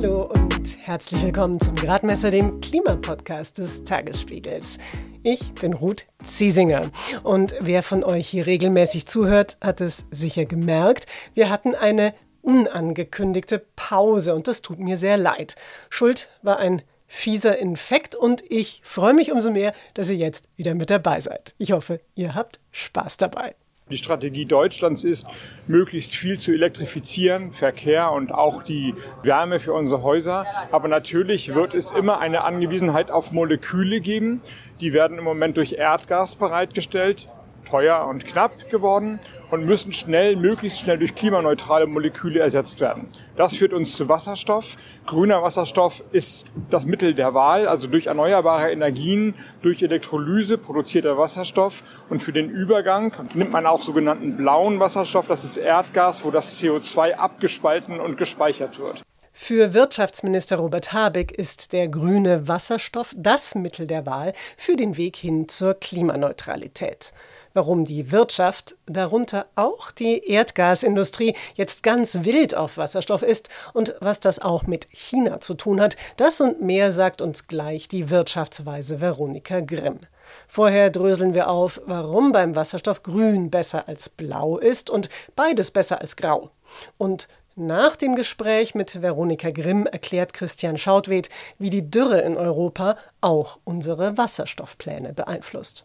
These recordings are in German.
Hallo und herzlich willkommen zum Gradmesser, dem Klimapodcast des Tagesspiegels. Ich bin Ruth Ziesinger und wer von euch hier regelmäßig zuhört, hat es sicher gemerkt. Wir hatten eine unangekündigte Pause und das tut mir sehr leid. Schuld war ein fieser Infekt und ich freue mich umso mehr, dass ihr jetzt wieder mit dabei seid. Ich hoffe, ihr habt Spaß dabei. Die Strategie Deutschlands ist, möglichst viel zu elektrifizieren, Verkehr und auch die Wärme für unsere Häuser. Aber natürlich wird es immer eine Angewiesenheit auf Moleküle geben. Die werden im Moment durch Erdgas bereitgestellt, teuer und knapp geworden und müssen schnell, möglichst schnell durch klimaneutrale Moleküle ersetzt werden. Das führt uns zu Wasserstoff. Grüner Wasserstoff ist das Mittel der Wahl, also durch erneuerbare Energien, durch Elektrolyse produzierter Wasserstoff. Und für den Übergang nimmt man auch sogenannten blauen Wasserstoff, das ist Erdgas, wo das CO2 abgespalten und gespeichert wird. Für Wirtschaftsminister Robert Habeck ist der grüne Wasserstoff das Mittel der Wahl für den Weg hin zur Klimaneutralität warum die Wirtschaft, darunter auch die Erdgasindustrie, jetzt ganz wild auf Wasserstoff ist und was das auch mit China zu tun hat. Das und mehr sagt uns gleich die Wirtschaftsweise Veronika Grimm. Vorher dröseln wir auf, warum beim Wasserstoff grün besser als blau ist und beides besser als grau. Und nach dem Gespräch mit Veronika Grimm erklärt Christian Schautwed, wie die Dürre in Europa auch unsere Wasserstoffpläne beeinflusst.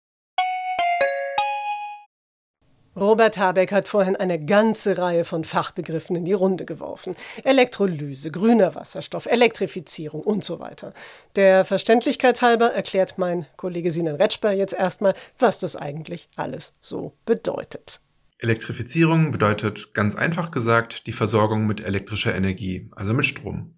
Robert Habeck hat vorhin eine ganze Reihe von Fachbegriffen in die Runde geworfen. Elektrolyse, grüner Wasserstoff, Elektrifizierung und so weiter. Der Verständlichkeit halber erklärt mein Kollege Sinan Retschber jetzt erstmal, was das eigentlich alles so bedeutet. Elektrifizierung bedeutet ganz einfach gesagt die Versorgung mit elektrischer Energie, also mit Strom.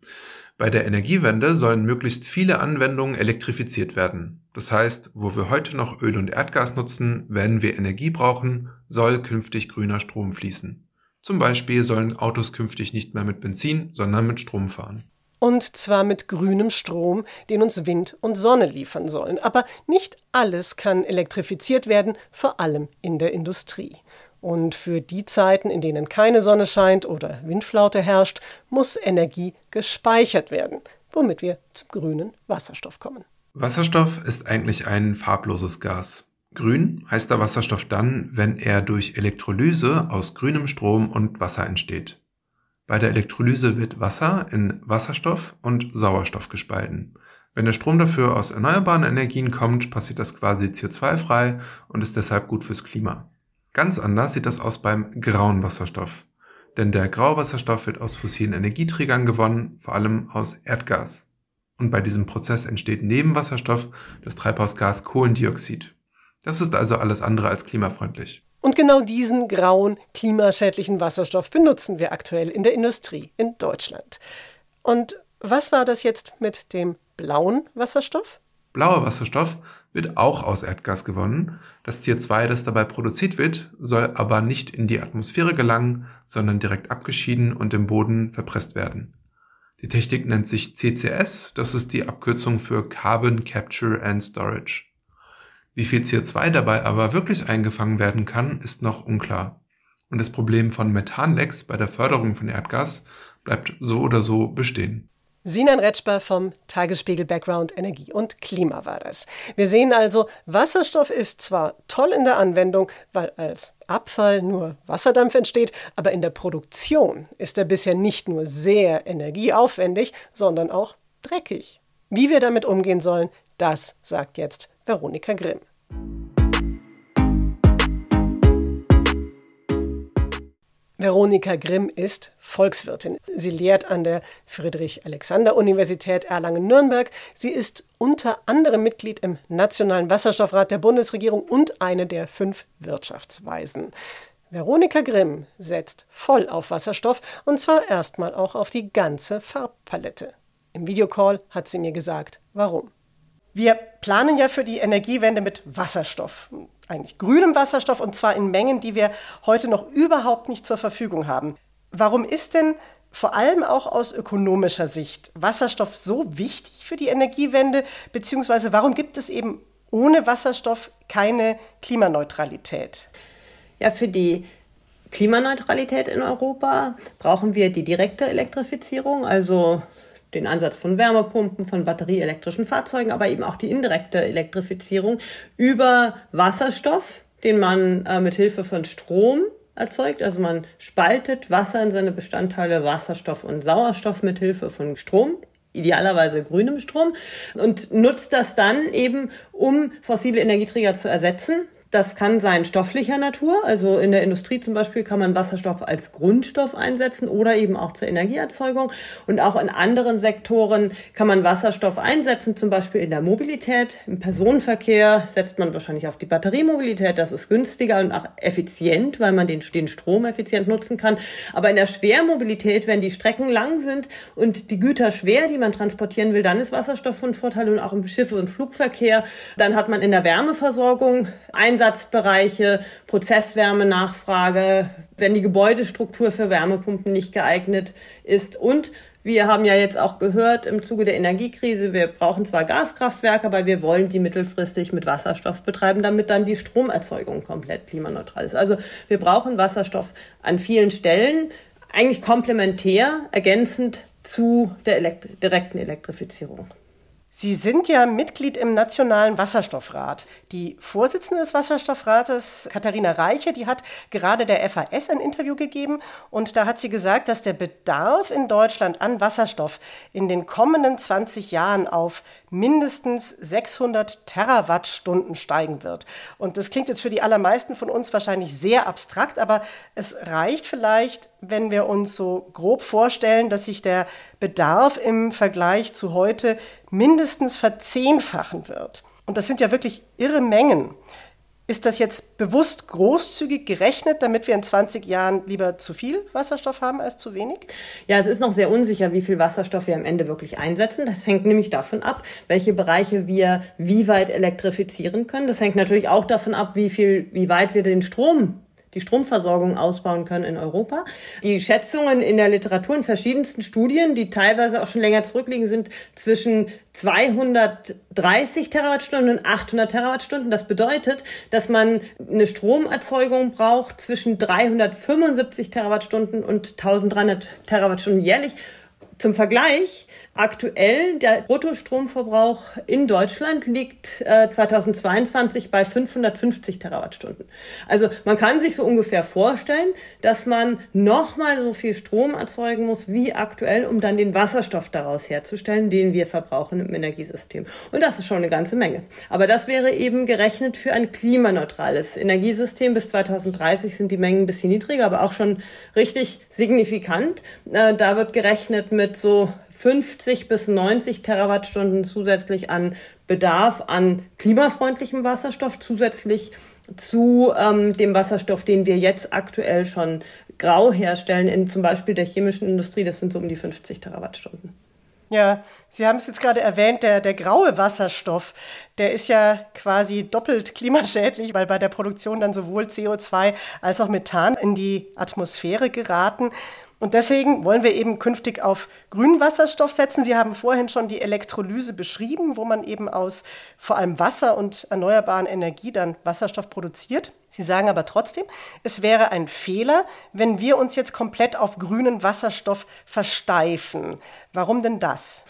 Bei der Energiewende sollen möglichst viele Anwendungen elektrifiziert werden. Das heißt, wo wir heute noch Öl und Erdgas nutzen, wenn wir Energie brauchen, soll künftig grüner Strom fließen. Zum Beispiel sollen Autos künftig nicht mehr mit Benzin, sondern mit Strom fahren. Und zwar mit grünem Strom, den uns Wind und Sonne liefern sollen. Aber nicht alles kann elektrifiziert werden, vor allem in der Industrie. Und für die Zeiten, in denen keine Sonne scheint oder Windflaute herrscht, muss Energie gespeichert werden, womit wir zum grünen Wasserstoff kommen. Wasserstoff ist eigentlich ein farbloses Gas. Grün heißt der Wasserstoff dann, wenn er durch Elektrolyse aus grünem Strom und Wasser entsteht. Bei der Elektrolyse wird Wasser in Wasserstoff und Sauerstoff gespalten. Wenn der Strom dafür aus erneuerbaren Energien kommt, passiert das quasi CO2-frei und ist deshalb gut fürs Klima. Ganz anders sieht das aus beim grauen Wasserstoff. Denn der graue Wasserstoff wird aus fossilen Energieträgern gewonnen, vor allem aus Erdgas. Und bei diesem Prozess entsteht neben Wasserstoff das Treibhausgas Kohlendioxid. Das ist also alles andere als klimafreundlich. Und genau diesen grauen, klimaschädlichen Wasserstoff benutzen wir aktuell in der Industrie in Deutschland. Und was war das jetzt mit dem blauen Wasserstoff? Blauer Wasserstoff wird auch aus Erdgas gewonnen. Das CO2, das dabei produziert wird, soll aber nicht in die Atmosphäre gelangen, sondern direkt abgeschieden und im Boden verpresst werden. Die Technik nennt sich CCS, das ist die Abkürzung für Carbon Capture and Storage. Wie viel CO2 dabei aber wirklich eingefangen werden kann, ist noch unklar. Und das Problem von Methanlecks bei der Förderung von Erdgas bleibt so oder so bestehen. Sinan Retschber vom Tagesspiegel Background Energie und Klima war das. Wir sehen also, Wasserstoff ist zwar toll in der Anwendung, weil als Abfall nur Wasserdampf entsteht, aber in der Produktion ist er bisher nicht nur sehr energieaufwendig, sondern auch dreckig. Wie wir damit umgehen sollen, das sagt jetzt Veronika Grimm. Veronika Grimm ist Volkswirtin. Sie lehrt an der Friedrich-Alexander-Universität Erlangen-Nürnberg. Sie ist unter anderem Mitglied im Nationalen Wasserstoffrat der Bundesregierung und eine der fünf Wirtschaftsweisen. Veronika Grimm setzt voll auf Wasserstoff und zwar erstmal auch auf die ganze Farbpalette. Im Videocall hat sie mir gesagt, warum. Wir planen ja für die Energiewende mit Wasserstoff, eigentlich grünem Wasserstoff und zwar in Mengen, die wir heute noch überhaupt nicht zur Verfügung haben. Warum ist denn vor allem auch aus ökonomischer Sicht Wasserstoff so wichtig für die Energiewende, beziehungsweise warum gibt es eben ohne Wasserstoff keine Klimaneutralität? Ja, für die Klimaneutralität in Europa brauchen wir die direkte Elektrifizierung, also den Ansatz von Wärmepumpen, von batterieelektrischen Fahrzeugen, aber eben auch die indirekte Elektrifizierung über Wasserstoff, den man äh, mit Hilfe von Strom erzeugt. Also man spaltet Wasser in seine Bestandteile Wasserstoff und Sauerstoff mit Hilfe von Strom idealerweise grünem Strom und nutzt das dann eben, um fossile Energieträger zu ersetzen. Das kann sein stofflicher Natur, also in der Industrie zum Beispiel kann man Wasserstoff als Grundstoff einsetzen oder eben auch zur Energieerzeugung. Und auch in anderen Sektoren kann man Wasserstoff einsetzen, zum Beispiel in der Mobilität. Im Personenverkehr setzt man wahrscheinlich auf die Batteriemobilität. Das ist günstiger und auch effizient, weil man den, den Strom effizient nutzen kann. Aber in der Schwermobilität, wenn die Strecken lang sind und die Güter schwer, die man transportieren will, dann ist Wasserstoff von Vorteil und auch im Schiff- und Flugverkehr. Dann hat man in der Wärmeversorgung Einsatz Einsatzbereiche, Prozesswärmenachfrage, wenn die Gebäudestruktur für Wärmepumpen nicht geeignet ist und wir haben ja jetzt auch gehört im Zuge der Energiekrise, wir brauchen zwar Gaskraftwerke, aber wir wollen die mittelfristig mit Wasserstoff betreiben, damit dann die Stromerzeugung komplett klimaneutral ist. Also wir brauchen Wasserstoff an vielen Stellen, eigentlich komplementär, ergänzend zu der Elekt direkten Elektrifizierung. Sie sind ja Mitglied im Nationalen Wasserstoffrat. Die Vorsitzende des Wasserstoffrates, Katharina Reiche, die hat gerade der FAS ein Interview gegeben und da hat sie gesagt, dass der Bedarf in Deutschland an Wasserstoff in den kommenden 20 Jahren auf mindestens 600 Terawattstunden steigen wird. Und das klingt jetzt für die allermeisten von uns wahrscheinlich sehr abstrakt, aber es reicht vielleicht, wenn wir uns so grob vorstellen, dass sich der Bedarf im Vergleich zu heute mindestens verzehnfachen wird. Und das sind ja wirklich irre Mengen. Ist das jetzt bewusst großzügig gerechnet, damit wir in 20 Jahren lieber zu viel Wasserstoff haben als zu wenig? Ja, es ist noch sehr unsicher, wie viel Wasserstoff wir am Ende wirklich einsetzen. Das hängt nämlich davon ab, welche Bereiche wir wie weit elektrifizieren können. Das hängt natürlich auch davon ab, wie viel, wie weit wir den Strom die Stromversorgung ausbauen können in Europa. Die Schätzungen in der Literatur in verschiedensten Studien, die teilweise auch schon länger zurückliegen, sind zwischen 230 Terawattstunden und 800 Terawattstunden. Das bedeutet, dass man eine Stromerzeugung braucht zwischen 375 Terawattstunden und 1300 Terawattstunden jährlich. Zum Vergleich, aktuell der Bruttostromverbrauch in Deutschland liegt äh, 2022 bei 550 Terawattstunden. Also man kann sich so ungefähr vorstellen, dass man nochmal so viel Strom erzeugen muss wie aktuell, um dann den Wasserstoff daraus herzustellen, den wir verbrauchen im Energiesystem. Und das ist schon eine ganze Menge. Aber das wäre eben gerechnet für ein klimaneutrales Energiesystem. Bis 2030 sind die Mengen ein bisschen niedriger, aber auch schon richtig signifikant. Äh, da wird gerechnet mit mit so 50 bis 90 Terawattstunden zusätzlich an Bedarf an klimafreundlichem Wasserstoff, zusätzlich zu ähm, dem Wasserstoff, den wir jetzt aktuell schon grau herstellen, in zum Beispiel der chemischen Industrie, das sind so um die 50 Terawattstunden. Ja, Sie haben es jetzt gerade erwähnt, der, der graue Wasserstoff, der ist ja quasi doppelt klimaschädlich, weil bei der Produktion dann sowohl CO2 als auch Methan in die Atmosphäre geraten. Und deswegen wollen wir eben künftig auf grünen Wasserstoff setzen. Sie haben vorhin schon die Elektrolyse beschrieben, wo man eben aus vor allem Wasser und erneuerbaren Energie dann Wasserstoff produziert. Sie sagen aber trotzdem, es wäre ein Fehler, wenn wir uns jetzt komplett auf grünen Wasserstoff versteifen. Warum denn das?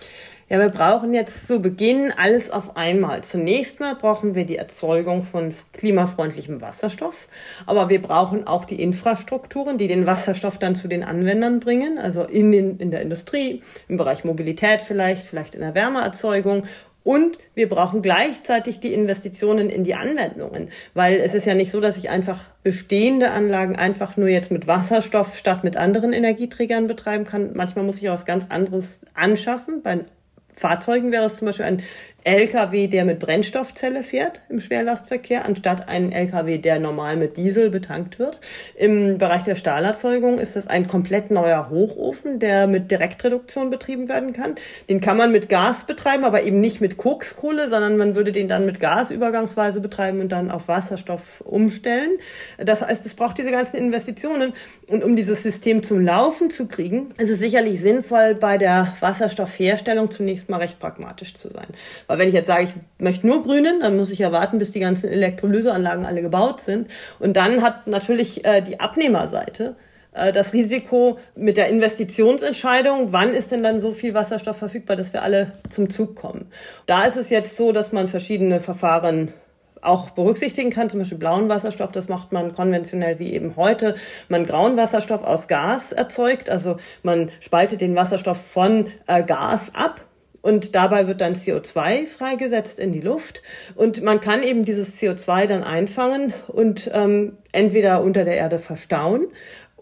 Ja, wir brauchen jetzt zu Beginn alles auf einmal. Zunächst mal brauchen wir die Erzeugung von klimafreundlichem Wasserstoff, aber wir brauchen auch die Infrastrukturen, die den Wasserstoff dann zu den Anwendern bringen, also in, den, in der Industrie, im Bereich Mobilität vielleicht, vielleicht in der Wärmeerzeugung Und wir brauchen gleichzeitig die Investitionen in die Anwendungen, weil es ist ja nicht so, dass ich einfach bestehende Anlagen einfach nur jetzt mit Wasserstoff statt mit anderen Energieträgern betreiben kann. Manchmal muss ich auch was ganz anderes anschaffen. Bei Fahrzeugen wäre es zum Beispiel ein LKW, der mit Brennstoffzelle fährt im Schwerlastverkehr, anstatt ein LKW, der normal mit Diesel betankt wird. Im Bereich der Stahlerzeugung ist es ein komplett neuer Hochofen, der mit Direktreduktion betrieben werden kann. Den kann man mit Gas betreiben, aber eben nicht mit Kokskohle, sondern man würde den dann mit Gas übergangsweise betreiben und dann auf Wasserstoff umstellen. Das heißt, es braucht diese ganzen Investitionen. Und um dieses System zum Laufen zu kriegen, ist es sicherlich sinnvoll, bei der Wasserstoffherstellung zunächst mal recht pragmatisch zu sein weil wenn ich jetzt sage, ich möchte nur grünen, dann muss ich ja warten, bis die ganzen Elektrolyseanlagen alle gebaut sind. Und dann hat natürlich äh, die Abnehmerseite äh, das Risiko mit der Investitionsentscheidung, wann ist denn dann so viel Wasserstoff verfügbar, dass wir alle zum Zug kommen. Da ist es jetzt so, dass man verschiedene Verfahren auch berücksichtigen kann, zum Beispiel blauen Wasserstoff, das macht man konventionell wie eben heute. Man grauen Wasserstoff aus Gas erzeugt, also man spaltet den Wasserstoff von äh, Gas ab und dabei wird dann CO2 freigesetzt in die Luft. Und man kann eben dieses CO2 dann einfangen und ähm, entweder unter der Erde verstauen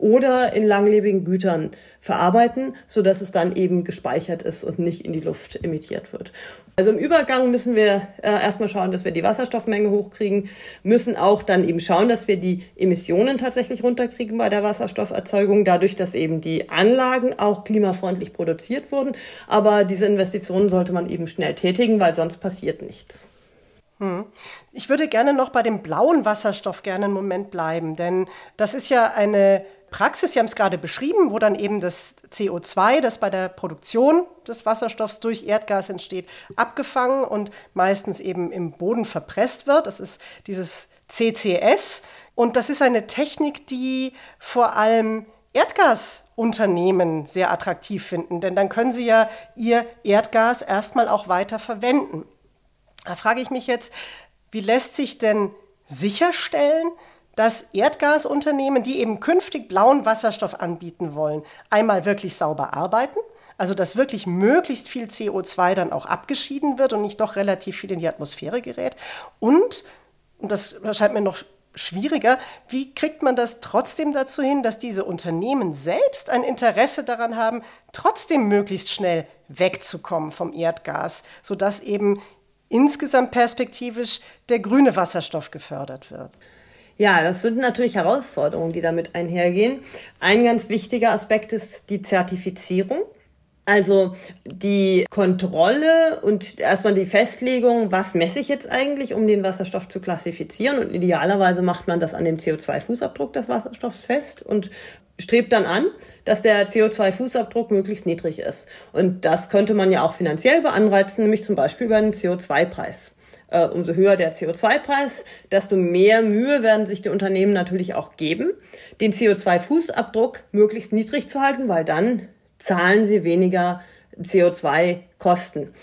oder in langlebigen Gütern verarbeiten, so dass es dann eben gespeichert ist und nicht in die Luft emittiert wird. Also im Übergang müssen wir äh, erstmal schauen, dass wir die Wasserstoffmenge hochkriegen, müssen auch dann eben schauen, dass wir die Emissionen tatsächlich runterkriegen bei der Wasserstofferzeugung, dadurch, dass eben die Anlagen auch klimafreundlich produziert wurden. Aber diese Investitionen sollte man eben schnell tätigen, weil sonst passiert nichts. Hm. Ich würde gerne noch bei dem blauen Wasserstoff gerne einen Moment bleiben, denn das ist ja eine Praxis, Sie haben es gerade beschrieben, wo dann eben das CO2, das bei der Produktion des Wasserstoffs durch Erdgas entsteht, abgefangen und meistens eben im Boden verpresst wird. Das ist dieses CCS. Und das ist eine Technik, die vor allem Erdgasunternehmen sehr attraktiv finden, denn dann können sie ja ihr Erdgas erstmal auch weiter verwenden. Da frage ich mich jetzt, wie lässt sich denn sicherstellen, dass Erdgasunternehmen, die eben künftig blauen Wasserstoff anbieten wollen, einmal wirklich sauber arbeiten, also dass wirklich möglichst viel CO2 dann auch abgeschieden wird und nicht doch relativ viel in die Atmosphäre gerät. Und, und das erscheint mir noch schwieriger, wie kriegt man das trotzdem dazu hin, dass diese Unternehmen selbst ein Interesse daran haben, trotzdem möglichst schnell wegzukommen vom Erdgas, sodass eben insgesamt perspektivisch der grüne Wasserstoff gefördert wird? Ja, das sind natürlich Herausforderungen, die damit einhergehen. Ein ganz wichtiger Aspekt ist die Zertifizierung. Also die Kontrolle und erstmal die Festlegung, was messe ich jetzt eigentlich, um den Wasserstoff zu klassifizieren. Und idealerweise macht man das an dem CO2-Fußabdruck des Wasserstoffs fest und strebt dann an, dass der CO2-Fußabdruck möglichst niedrig ist. Und das könnte man ja auch finanziell beanreizen, nämlich zum Beispiel über den CO2-Preis äh, umso höher der CO2-Preis, desto mehr Mühe werden sich die Unternehmen natürlich auch geben, den CO2-Fußabdruck möglichst niedrig zu halten, weil dann zahlen sie weniger CO2-Kosten.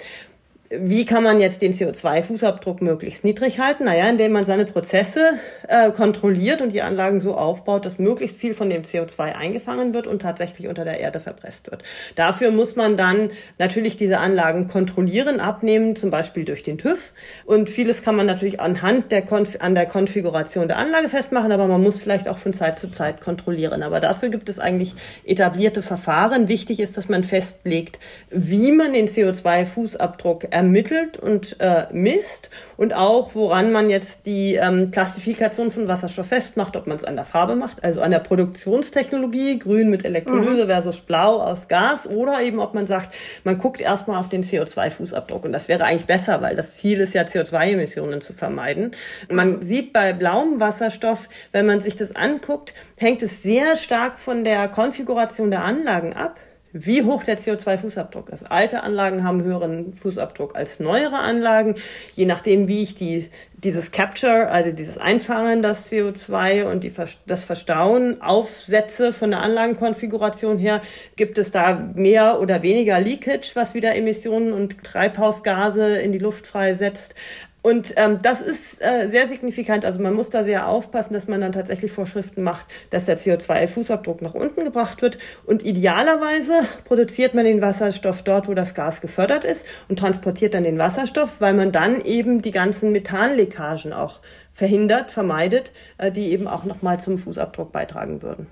Wie kann man jetzt den CO2-Fußabdruck möglichst niedrig halten? Naja, indem man seine Prozesse äh, kontrolliert und die Anlagen so aufbaut, dass möglichst viel von dem CO2 eingefangen wird und tatsächlich unter der Erde verpresst wird. Dafür muss man dann natürlich diese Anlagen kontrollieren, abnehmen, zum Beispiel durch den TÜV. Und vieles kann man natürlich anhand der Konf an der Konfiguration der Anlage festmachen, aber man muss vielleicht auch von Zeit zu Zeit kontrollieren. Aber dafür gibt es eigentlich etablierte Verfahren. Wichtig ist, dass man festlegt, wie man den CO2-Fußabdruck ermittelt und äh, misst und auch, woran man jetzt die ähm, Klassifikation von Wasserstoff festmacht, ob man es an der Farbe macht, also an der Produktionstechnologie, grün mit Elektrolyse mhm. versus blau aus Gas oder eben, ob man sagt, man guckt erstmal auf den CO2-Fußabdruck und das wäre eigentlich besser, weil das Ziel ist ja, CO2-Emissionen zu vermeiden. Man sieht bei blauem Wasserstoff, wenn man sich das anguckt, hängt es sehr stark von der Konfiguration der Anlagen ab wie hoch der CO2-Fußabdruck ist. Alte Anlagen haben höheren Fußabdruck als neuere Anlagen. Je nachdem, wie ich die dieses Capture, also dieses Einfangen das CO2 und die, das Verstauen, Aufsätze von der Anlagenkonfiguration her, gibt es da mehr oder weniger Leakage, was wieder Emissionen und Treibhausgase in die Luft freisetzt. Und ähm, das ist äh, sehr signifikant. Also man muss da sehr aufpassen, dass man dann tatsächlich Vorschriften macht, dass der CO2-Fußabdruck nach unten gebracht wird. Und idealerweise produziert man den Wasserstoff dort, wo das Gas gefördert ist und transportiert dann den Wasserstoff, weil man dann eben die ganzen Methanleckagen auch verhindert, vermeidet, äh, die eben auch nochmal zum Fußabdruck beitragen würden.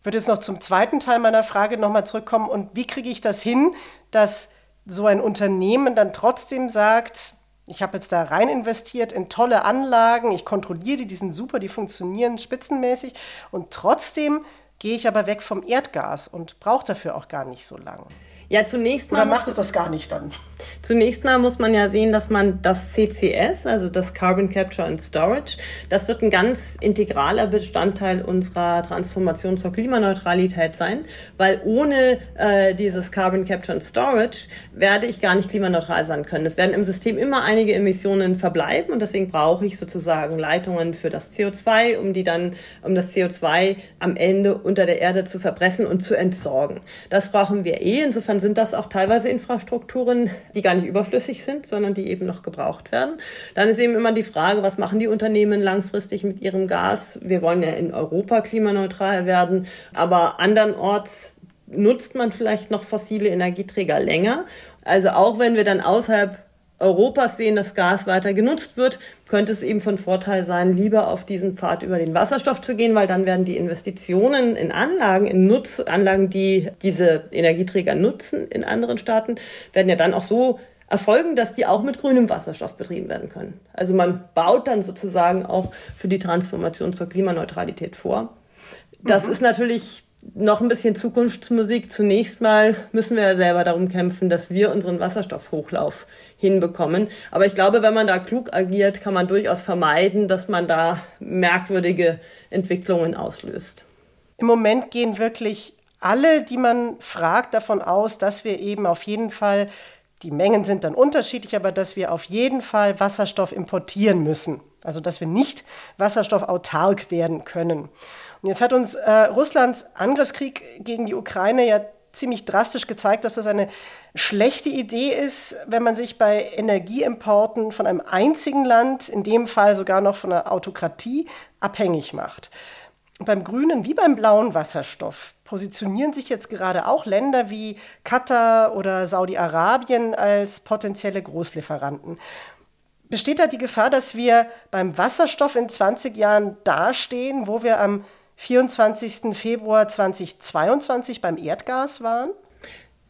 Ich würde jetzt noch zum zweiten Teil meiner Frage nochmal zurückkommen. Und wie kriege ich das hin, dass so ein Unternehmen dann trotzdem sagt, ich habe jetzt da rein investiert in tolle Anlagen, ich kontrolliere die, die sind super, die funktionieren spitzenmäßig und trotzdem gehe ich aber weg vom Erdgas und brauche dafür auch gar nicht so lange. Ja, zunächst mal. Oder macht es das gar nicht dann? Zunächst mal muss man ja sehen, dass man das CCS, also das Carbon Capture and Storage, das wird ein ganz integraler Bestandteil unserer Transformation zur Klimaneutralität sein, weil ohne äh, dieses Carbon Capture and Storage werde ich gar nicht klimaneutral sein können. Es werden im System immer einige Emissionen verbleiben und deswegen brauche ich sozusagen Leitungen für das CO2, um die dann, um das CO2 am Ende unter der Erde zu verpressen und zu entsorgen. Das brauchen wir eh. Insofern sind das auch teilweise Infrastrukturen, die gar nicht überflüssig sind, sondern die eben noch gebraucht werden. Dann ist eben immer die Frage, was machen die Unternehmen langfristig mit ihrem Gas? Wir wollen ja in Europa klimaneutral werden, aber andernorts nutzt man vielleicht noch fossile Energieträger länger. Also auch wenn wir dann außerhalb Europas sehen, dass Gas weiter genutzt wird, könnte es eben von Vorteil sein, lieber auf diesen Pfad über den Wasserstoff zu gehen, weil dann werden die Investitionen in Anlagen, in Nutzanlagen, die diese Energieträger nutzen in anderen Staaten, werden ja dann auch so erfolgen, dass die auch mit grünem Wasserstoff betrieben werden können. Also man baut dann sozusagen auch für die Transformation zur Klimaneutralität vor. Das mhm. ist natürlich noch ein bisschen Zukunftsmusik. Zunächst mal müssen wir ja selber darum kämpfen, dass wir unseren Wasserstoffhochlauf hinbekommen. Aber ich glaube, wenn man da klug agiert, kann man durchaus vermeiden, dass man da merkwürdige Entwicklungen auslöst. Im Moment gehen wirklich alle, die man fragt, davon aus, dass wir eben auf jeden Fall, die Mengen sind dann unterschiedlich, aber dass wir auf jeden Fall Wasserstoff importieren müssen. Also dass wir nicht wasserstoffautark werden können. Und jetzt hat uns äh, Russlands Angriffskrieg gegen die Ukraine ja ziemlich drastisch gezeigt, dass das eine schlechte Idee ist, wenn man sich bei Energieimporten von einem einzigen Land, in dem Fall sogar noch von einer Autokratie, abhängig macht. Und beim grünen wie beim blauen Wasserstoff positionieren sich jetzt gerade auch Länder wie Katar oder Saudi-Arabien als potenzielle Großlieferanten. Besteht da die Gefahr, dass wir beim Wasserstoff in 20 Jahren dastehen, wo wir am 24. Februar 2022 beim Erdgas waren?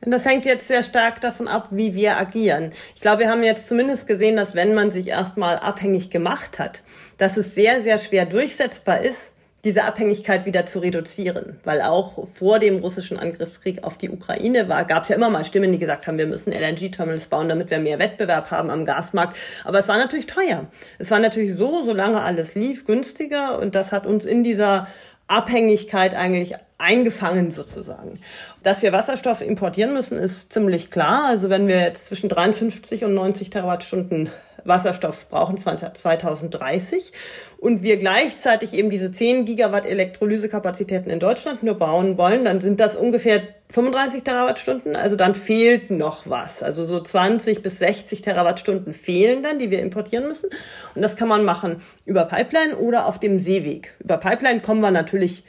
Das hängt jetzt sehr stark davon ab, wie wir agieren. Ich glaube, wir haben jetzt zumindest gesehen, dass wenn man sich erstmal abhängig gemacht hat, dass es sehr, sehr schwer durchsetzbar ist, diese Abhängigkeit wieder zu reduzieren. Weil auch vor dem russischen Angriffskrieg auf die Ukraine war, gab es ja immer mal Stimmen, die gesagt haben, wir müssen LNG-Terminals bauen, damit wir mehr Wettbewerb haben am Gasmarkt. Aber es war natürlich teuer. Es war natürlich so, solange alles lief, günstiger. Und das hat uns in dieser Abhängigkeit eigentlich eingefangen sozusagen. Dass wir Wasserstoff importieren müssen, ist ziemlich klar. Also wenn wir jetzt zwischen 53 und 90 Terawattstunden Wasserstoff brauchen 2030 und wir gleichzeitig eben diese 10 Gigawatt Elektrolysekapazitäten in Deutschland nur bauen wollen, dann sind das ungefähr 35 Terawattstunden. Also dann fehlt noch was. Also so 20 bis 60 Terawattstunden fehlen dann, die wir importieren müssen. Und das kann man machen über Pipeline oder auf dem Seeweg. Über Pipeline kommen wir natürlich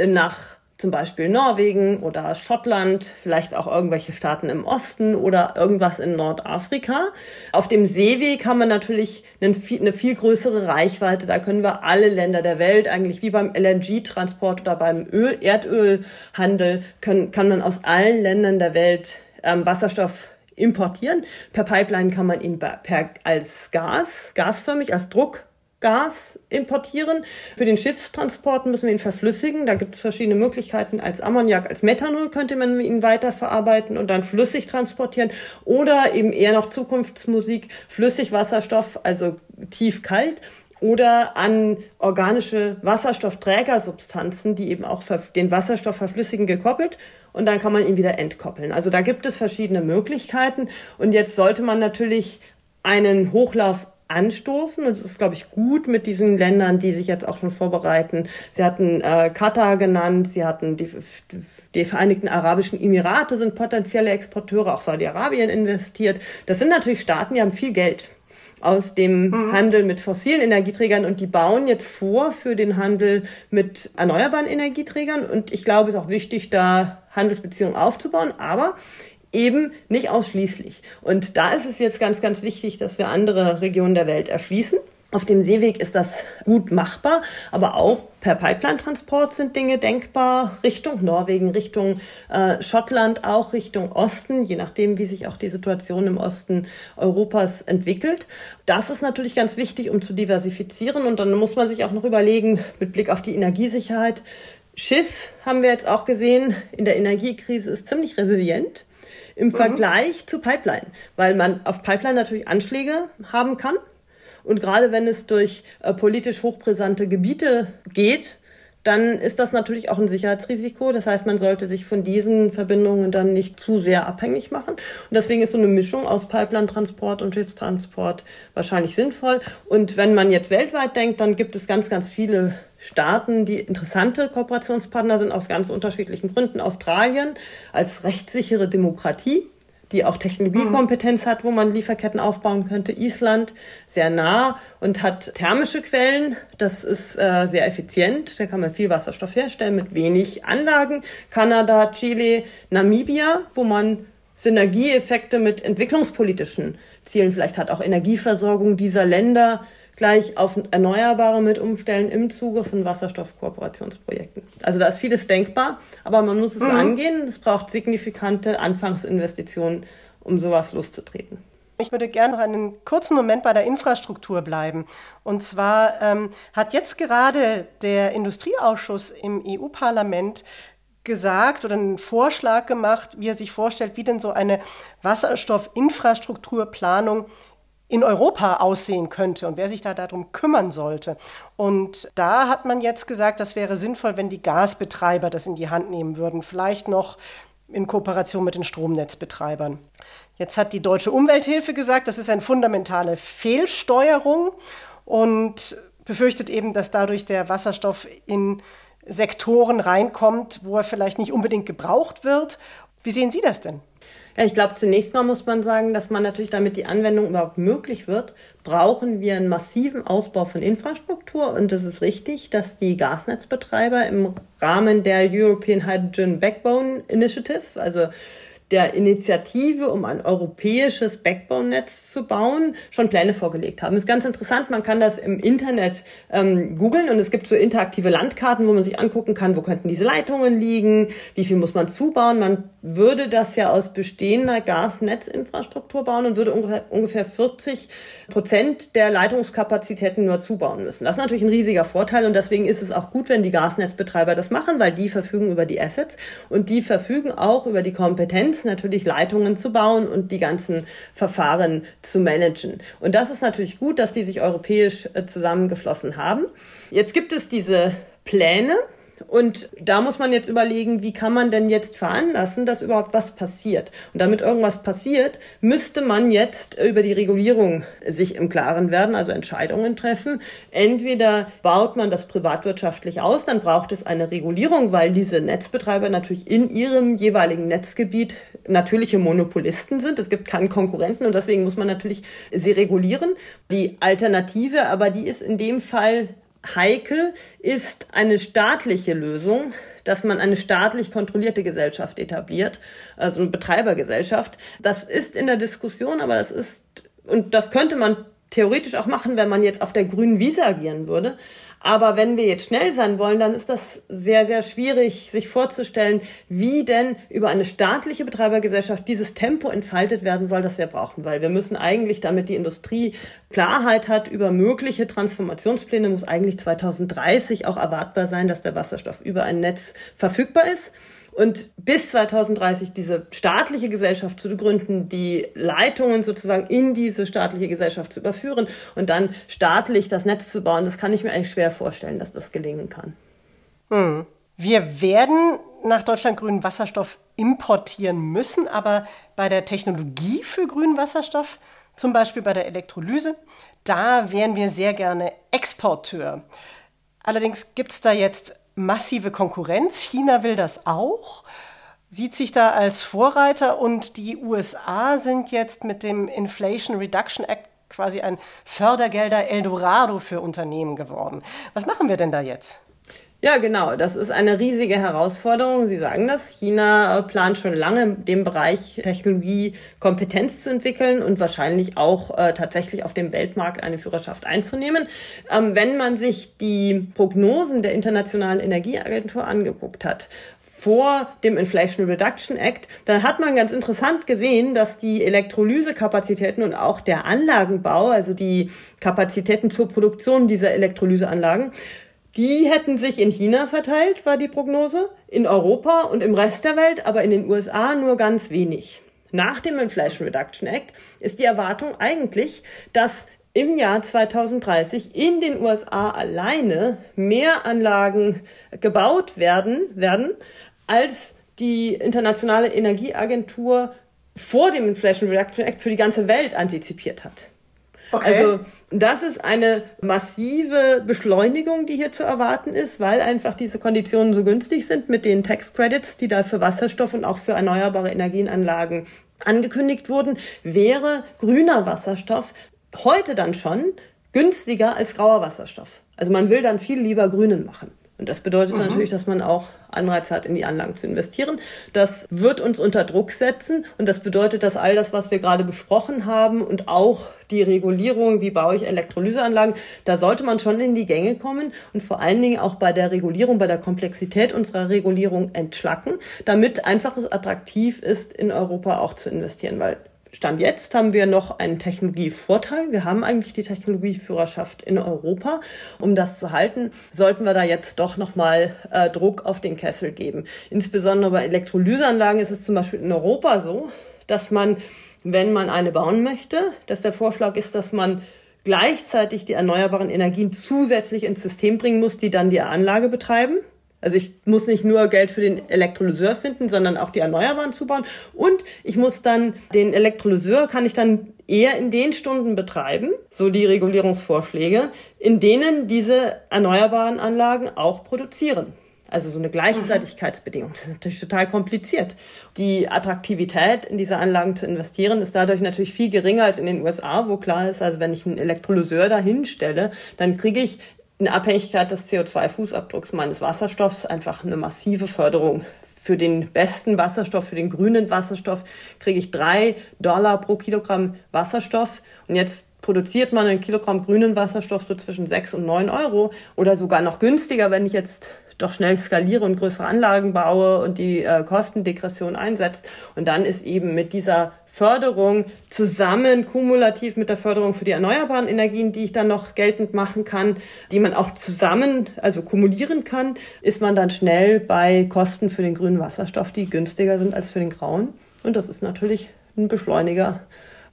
nach zum Beispiel Norwegen oder Schottland, vielleicht auch irgendwelche Staaten im Osten oder irgendwas in Nordafrika. Auf dem Seeweg haben wir natürlich eine viel größere Reichweite. Da können wir alle Länder der Welt, eigentlich wie beim LNG-Transport oder beim Öl Erdölhandel, können, kann man aus allen Ländern der Welt ähm, Wasserstoff importieren. Per Pipeline kann man ihn per, als Gas, gasförmig, als Druck Gas importieren. Für den Schiffstransport müssen wir ihn verflüssigen. Da gibt es verschiedene Möglichkeiten. Als Ammoniak, als Methanol könnte man ihn weiterverarbeiten und dann flüssig transportieren. Oder eben eher noch Zukunftsmusik, Flüssigwasserstoff, also tief kalt oder an organische Wasserstoffträgersubstanzen, die eben auch den Wasserstoff verflüssigen, gekoppelt und dann kann man ihn wieder entkoppeln. Also da gibt es verschiedene Möglichkeiten und jetzt sollte man natürlich einen Hochlauf anstoßen. Und es ist, glaube ich, gut mit diesen Ländern, die sich jetzt auch schon vorbereiten. Sie hatten äh, Katar genannt, sie hatten die, die Vereinigten Arabischen Emirate sind potenzielle Exporteure, auch Saudi-Arabien investiert. Das sind natürlich Staaten, die haben viel Geld aus dem mhm. Handel mit fossilen Energieträgern und die bauen jetzt vor für den Handel mit erneuerbaren Energieträgern. Und ich glaube, es ist auch wichtig, da Handelsbeziehungen aufzubauen. Aber eben nicht ausschließlich. Und da ist es jetzt ganz, ganz wichtig, dass wir andere Regionen der Welt erschließen. Auf dem Seeweg ist das gut machbar, aber auch per Pipeline-Transport sind Dinge denkbar. Richtung Norwegen, Richtung äh, Schottland, auch Richtung Osten, je nachdem, wie sich auch die Situation im Osten Europas entwickelt. Das ist natürlich ganz wichtig, um zu diversifizieren. Und dann muss man sich auch noch überlegen, mit Blick auf die Energiesicherheit, Schiff haben wir jetzt auch gesehen, in der Energiekrise ist ziemlich resilient im mhm. Vergleich zu Pipeline, weil man auf Pipeline natürlich Anschläge haben kann. Und gerade wenn es durch äh, politisch hochbrisante Gebiete geht, dann ist das natürlich auch ein Sicherheitsrisiko. Das heißt, man sollte sich von diesen Verbindungen dann nicht zu sehr abhängig machen. Und deswegen ist so eine Mischung aus Pipeline-Transport und Schiffstransport wahrscheinlich sinnvoll. Und wenn man jetzt weltweit denkt, dann gibt es ganz, ganz viele Staaten, die interessante Kooperationspartner sind aus ganz unterschiedlichen Gründen. Australien als rechtssichere Demokratie die auch Technologiekompetenz hat, wo man Lieferketten aufbauen könnte. Island sehr nah und hat thermische Quellen. Das ist äh, sehr effizient. Da kann man viel Wasserstoff herstellen mit wenig Anlagen. Kanada, Chile, Namibia, wo man Synergieeffekte mit entwicklungspolitischen Zielen vielleicht hat. Auch Energieversorgung dieser Länder gleich auf Erneuerbare mit umstellen im Zuge von Wasserstoffkooperationsprojekten. Also da ist vieles denkbar, aber man muss es mhm. angehen. Es braucht signifikante Anfangsinvestitionen, um sowas loszutreten. Ich würde gerne noch einen kurzen Moment bei der Infrastruktur bleiben. Und zwar ähm, hat jetzt gerade der Industrieausschuss im EU-Parlament gesagt oder einen Vorschlag gemacht, wie er sich vorstellt, wie denn so eine Wasserstoffinfrastrukturplanung in Europa aussehen könnte und wer sich da darum kümmern sollte. Und da hat man jetzt gesagt, das wäre sinnvoll, wenn die Gasbetreiber das in die Hand nehmen würden, vielleicht noch in Kooperation mit den Stromnetzbetreibern. Jetzt hat die Deutsche Umwelthilfe gesagt, das ist eine fundamentale Fehlsteuerung und befürchtet eben, dass dadurch der Wasserstoff in Sektoren reinkommt, wo er vielleicht nicht unbedingt gebraucht wird. Wie sehen Sie das denn? Ja, ich glaube, zunächst mal muss man sagen, dass man natürlich, damit die Anwendung überhaupt möglich wird, brauchen wir einen massiven Ausbau von Infrastruktur. Und es ist richtig, dass die Gasnetzbetreiber im Rahmen der European Hydrogen Backbone Initiative, also der Initiative, um ein europäisches Backbone-Netz zu bauen, schon Pläne vorgelegt haben. ist ganz interessant, man kann das im Internet ähm, googeln und es gibt so interaktive Landkarten, wo man sich angucken kann, wo könnten diese Leitungen liegen, wie viel muss man zubauen. Man würde das ja aus bestehender Gasnetzinfrastruktur bauen und würde ungefähr, ungefähr 40 Prozent der Leitungskapazitäten nur zubauen müssen. Das ist natürlich ein riesiger Vorteil und deswegen ist es auch gut, wenn die Gasnetzbetreiber das machen, weil die verfügen über die Assets und die verfügen auch über die Kompetenz, natürlich Leitungen zu bauen und die ganzen Verfahren zu managen. Und das ist natürlich gut, dass die sich europäisch äh, zusammengeschlossen haben. Jetzt gibt es diese Pläne, und da muss man jetzt überlegen, wie kann man denn jetzt veranlassen, dass überhaupt was passiert. Und damit irgendwas passiert, müsste man jetzt über die Regulierung sich im Klaren werden, also Entscheidungen treffen. Entweder baut man das privatwirtschaftlich aus, dann braucht es eine Regulierung, weil diese Netzbetreiber natürlich in ihrem jeweiligen Netzgebiet natürliche Monopolisten sind. Es gibt keinen Konkurrenten und deswegen muss man natürlich sie regulieren. Die Alternative, aber die ist in dem Fall heikel ist eine staatliche Lösung, dass man eine staatlich kontrollierte Gesellschaft etabliert, also eine Betreibergesellschaft. Das ist in der Diskussion, aber das ist, und das könnte man theoretisch auch machen, wenn man jetzt auf der grünen Wiese agieren würde. Aber wenn wir jetzt schnell sein wollen, dann ist das sehr, sehr schwierig, sich vorzustellen, wie denn über eine staatliche Betreibergesellschaft dieses Tempo entfaltet werden soll, das wir brauchen. Weil wir müssen eigentlich, damit die Industrie Klarheit hat über mögliche Transformationspläne, muss eigentlich 2030 auch erwartbar sein, dass der Wasserstoff über ein Netz verfügbar ist und bis 2030 diese staatliche Gesellschaft zu gründen, die Leitungen sozusagen in diese staatliche Gesellschaft zu überführen und dann staatlich das Netz zu bauen, das kann ich mir eigentlich schwer vorstellen, dass das gelingen kann. Hm. Wir werden nach Deutschland grünen Wasserstoff importieren müssen, aber bei der Technologie für grünen Wasserstoff, zum Beispiel bei der Elektrolyse. Da wären wir sehr gerne Exporteur. Allerdings gibt es da jetzt massive Konkurrenz. China will das auch, sieht sich da als Vorreiter und die USA sind jetzt mit dem Inflation Reduction Act quasi ein Fördergelder Eldorado für Unternehmen geworden. Was machen wir denn da jetzt? Ja, genau. Das ist eine riesige Herausforderung. Sie sagen das. China plant schon lange, in dem Bereich Technologie Kompetenz zu entwickeln und wahrscheinlich auch äh, tatsächlich auf dem Weltmarkt eine Führerschaft einzunehmen. Ähm, wenn man sich die Prognosen der Internationalen Energieagentur angeguckt hat, vor dem Inflation Reduction Act, dann hat man ganz interessant gesehen, dass die Elektrolysekapazitäten und auch der Anlagenbau, also die Kapazitäten zur Produktion dieser Elektrolyseanlagen, die hätten sich in China verteilt, war die Prognose, in Europa und im Rest der Welt, aber in den USA nur ganz wenig. Nach dem Inflation Reduction Act ist die Erwartung eigentlich, dass im Jahr 2030 in den USA alleine mehr Anlagen gebaut werden, werden als die Internationale Energieagentur vor dem Inflation Reduction Act für die ganze Welt antizipiert hat. Okay. Also das ist eine massive Beschleunigung, die hier zu erwarten ist, weil einfach diese Konditionen so günstig sind mit den Tax Credits, die da für Wasserstoff und auch für erneuerbare Energienanlagen angekündigt wurden, wäre grüner Wasserstoff heute dann schon günstiger als grauer Wasserstoff. Also man will dann viel lieber grünen machen. Und das bedeutet mhm. natürlich, dass man auch Anreiz hat, in die Anlagen zu investieren. Das wird uns unter Druck setzen und das bedeutet, dass all das, was wir gerade besprochen haben und auch die Regulierung, wie baue ich Elektrolyseanlagen, da sollte man schon in die Gänge kommen und vor allen Dingen auch bei der Regulierung, bei der Komplexität unserer Regulierung entschlacken, damit einfach es attraktiv ist, in Europa auch zu investieren, weil Stand jetzt haben wir noch einen Technologievorteil. Wir haben eigentlich die Technologieführerschaft in Europa. Um das zu halten, sollten wir da jetzt doch nochmal äh, Druck auf den Kessel geben. Insbesondere bei Elektrolyseanlagen ist es zum Beispiel in Europa so, dass man, wenn man eine bauen möchte, dass der Vorschlag ist, dass man gleichzeitig die erneuerbaren Energien zusätzlich ins System bringen muss, die dann die Anlage betreiben. Also ich muss nicht nur Geld für den Elektrolyseur finden, sondern auch die Erneuerbaren zubauen. Und ich muss dann den Elektrolyseur kann ich dann eher in den Stunden betreiben, so die Regulierungsvorschläge, in denen diese erneuerbaren Anlagen auch produzieren. Also so eine Gleichzeitigkeitsbedingung. Das ist natürlich total kompliziert. Die Attraktivität in diese Anlagen zu investieren ist dadurch natürlich viel geringer als in den USA, wo klar ist, also wenn ich einen Elektrolyseur dahin stelle, dann kriege ich in Abhängigkeit des CO2-Fußabdrucks meines Wasserstoffs einfach eine massive Förderung. Für den besten Wasserstoff, für den grünen Wasserstoff, kriege ich drei Dollar pro Kilogramm Wasserstoff. Und jetzt produziert man ein Kilogramm grünen Wasserstoff so zwischen sechs und neun Euro oder sogar noch günstiger, wenn ich jetzt doch schnell skaliere und größere Anlagen baue und die äh, Kostendegression einsetzt. Und dann ist eben mit dieser Förderung zusammen kumulativ mit der Förderung für die erneuerbaren Energien, die ich dann noch geltend machen kann, die man auch zusammen, also kumulieren kann, ist man dann schnell bei Kosten für den grünen Wasserstoff, die günstiger sind als für den grauen. Und das ist natürlich ein Beschleuniger,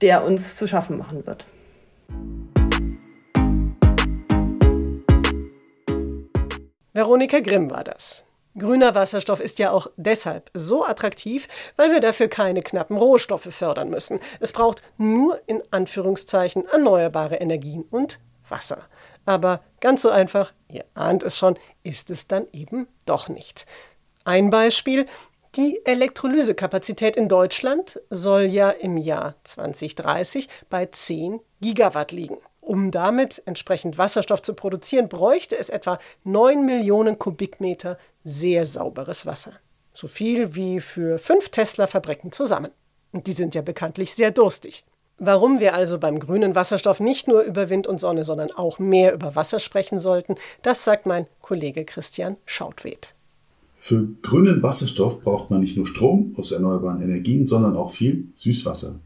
der uns zu schaffen machen wird. Veronika Grimm war das. Grüner Wasserstoff ist ja auch deshalb so attraktiv, weil wir dafür keine knappen Rohstoffe fördern müssen. Es braucht nur in Anführungszeichen erneuerbare Energien und Wasser. Aber ganz so einfach, ihr ahnt es schon, ist es dann eben doch nicht. Ein Beispiel, die Elektrolysekapazität in Deutschland soll ja im Jahr 2030 bei 10 Gigawatt liegen. Um damit entsprechend Wasserstoff zu produzieren, bräuchte es etwa 9 Millionen Kubikmeter sehr sauberes Wasser. So viel wie für fünf Tesla-Fabriken zusammen. Und die sind ja bekanntlich sehr durstig. Warum wir also beim grünen Wasserstoff nicht nur über Wind und Sonne, sondern auch mehr über Wasser sprechen sollten, das sagt mein Kollege Christian Schautwed. Für grünen Wasserstoff braucht man nicht nur Strom aus erneuerbaren Energien, sondern auch viel Süßwasser.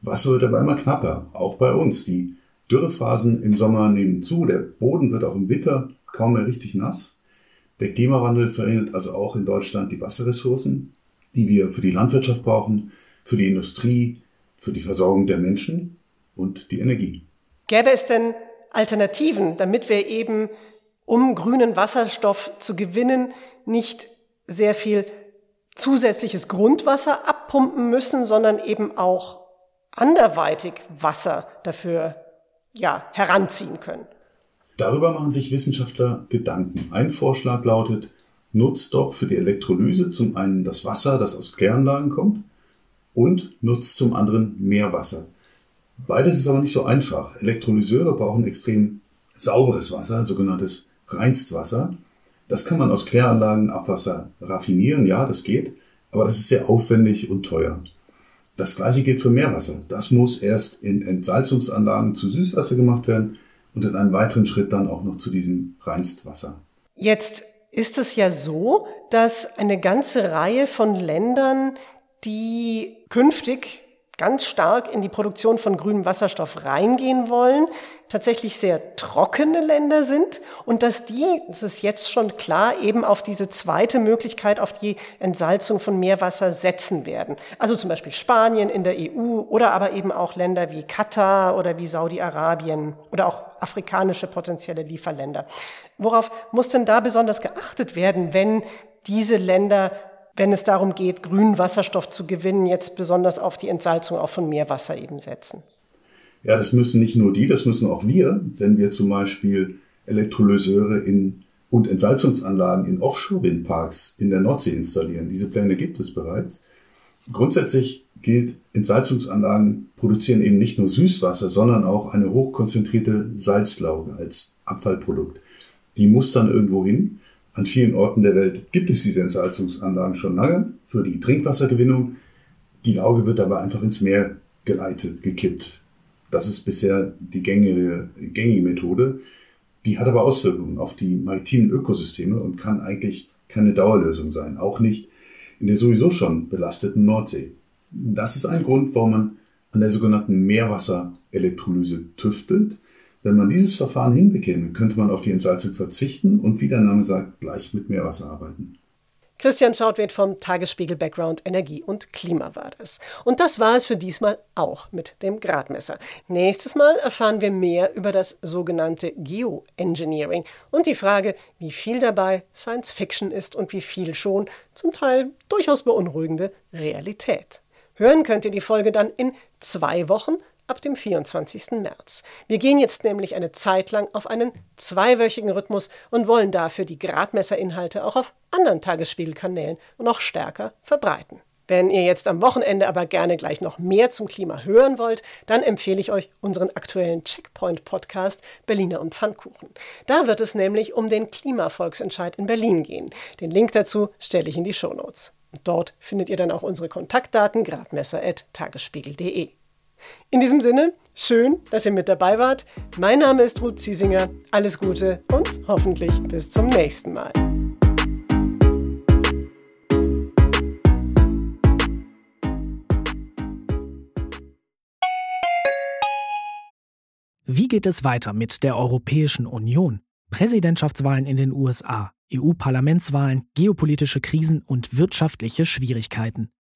Wasser wird aber immer knapper, auch bei uns. Die Dürrephasen im Sommer nehmen zu, der Boden wird auch im Winter kaum mehr richtig nass. Der Klimawandel verändert also auch in Deutschland die Wasserressourcen, die wir für die Landwirtschaft brauchen, für die Industrie, für die Versorgung der Menschen und die Energie. Gäbe es denn Alternativen, damit wir eben, um grünen Wasserstoff zu gewinnen, nicht sehr viel zusätzliches Grundwasser abpumpen müssen, sondern eben auch anderweitig Wasser dafür ja, heranziehen können. Darüber machen sich Wissenschaftler Gedanken. Ein Vorschlag lautet, nutzt doch für die Elektrolyse zum einen das Wasser, das aus Kläranlagen kommt, und nutzt zum anderen Meerwasser. Beides ist aber nicht so einfach. Elektrolyseure brauchen extrem sauberes Wasser, sogenanntes Reinstwasser. Das kann man aus Kläranlagen Abwasser raffinieren, ja, das geht, aber das ist sehr aufwendig und teuer. Das gleiche gilt für Meerwasser. Das muss erst in Entsalzungsanlagen zu Süßwasser gemacht werden und in einem weiteren Schritt dann auch noch zu diesem Reinstwasser. Jetzt ist es ja so, dass eine ganze Reihe von Ländern, die künftig ganz stark in die Produktion von grünem Wasserstoff reingehen wollen, tatsächlich sehr trockene Länder sind und dass die, das ist jetzt schon klar, eben auf diese zweite Möglichkeit, auf die Entsalzung von Meerwasser setzen werden. Also zum Beispiel Spanien in der EU oder aber eben auch Länder wie Katar oder wie Saudi-Arabien oder auch afrikanische potenzielle Lieferländer. Worauf muss denn da besonders geachtet werden, wenn diese Länder wenn es darum geht, grünen Wasserstoff zu gewinnen, jetzt besonders auf die Entsalzung auch von Meerwasser eben setzen? Ja, das müssen nicht nur die, das müssen auch wir, wenn wir zum Beispiel Elektrolyseure in, und Entsalzungsanlagen in Offshore-Windparks in der Nordsee installieren. Diese Pläne gibt es bereits. Grundsätzlich gilt, Entsalzungsanlagen produzieren eben nicht nur Süßwasser, sondern auch eine hochkonzentrierte Salzlauge als Abfallprodukt. Die muss dann irgendwo hin an vielen Orten der Welt gibt es diese Entsalzungsanlagen schon lange für die Trinkwassergewinnung. Die Lauge wird aber einfach ins Meer geleitet, gekippt. Das ist bisher die gängige, gängige Methode. Die hat aber Auswirkungen auf die maritimen Ökosysteme und kann eigentlich keine Dauerlösung sein. Auch nicht in der sowieso schon belasteten Nordsee. Das ist ein Grund, warum man an der sogenannten Meerwasserelektrolyse tüftelt. Wenn man dieses Verfahren hinbekäme, könnte man auf die Entsalzung verzichten und wie der Name sagt, gleich mit Meerwasser arbeiten. Christian Schautwert vom Tagesspiegel Background Energie und Klima war das. Und das war es für diesmal auch mit dem Gradmesser. Nächstes Mal erfahren wir mehr über das sogenannte Geoengineering und die Frage, wie viel dabei Science Fiction ist und wie viel schon zum Teil durchaus beunruhigende Realität. Hören könnt ihr die Folge dann in zwei Wochen ab dem 24. März. Wir gehen jetzt nämlich eine Zeit lang auf einen zweiwöchigen Rhythmus und wollen dafür die Gradmesserinhalte auch auf anderen Tagesspiegelkanälen noch stärker verbreiten. Wenn ihr jetzt am Wochenende aber gerne gleich noch mehr zum Klima hören wollt, dann empfehle ich euch unseren aktuellen Checkpoint-Podcast Berliner und Pfannkuchen. Da wird es nämlich um den Klimavolksentscheid in Berlin gehen. Den Link dazu stelle ich in die Shownotes. Dort findet ihr dann auch unsere Kontaktdaten gradmesser.tagesspiegel.de. In diesem Sinne, schön, dass ihr mit dabei wart. Mein Name ist Ruth Ziesinger. Alles Gute und hoffentlich bis zum nächsten Mal. Wie geht es weiter mit der Europäischen Union? Präsidentschaftswahlen in den USA, EU-Parlamentswahlen, geopolitische Krisen und wirtschaftliche Schwierigkeiten.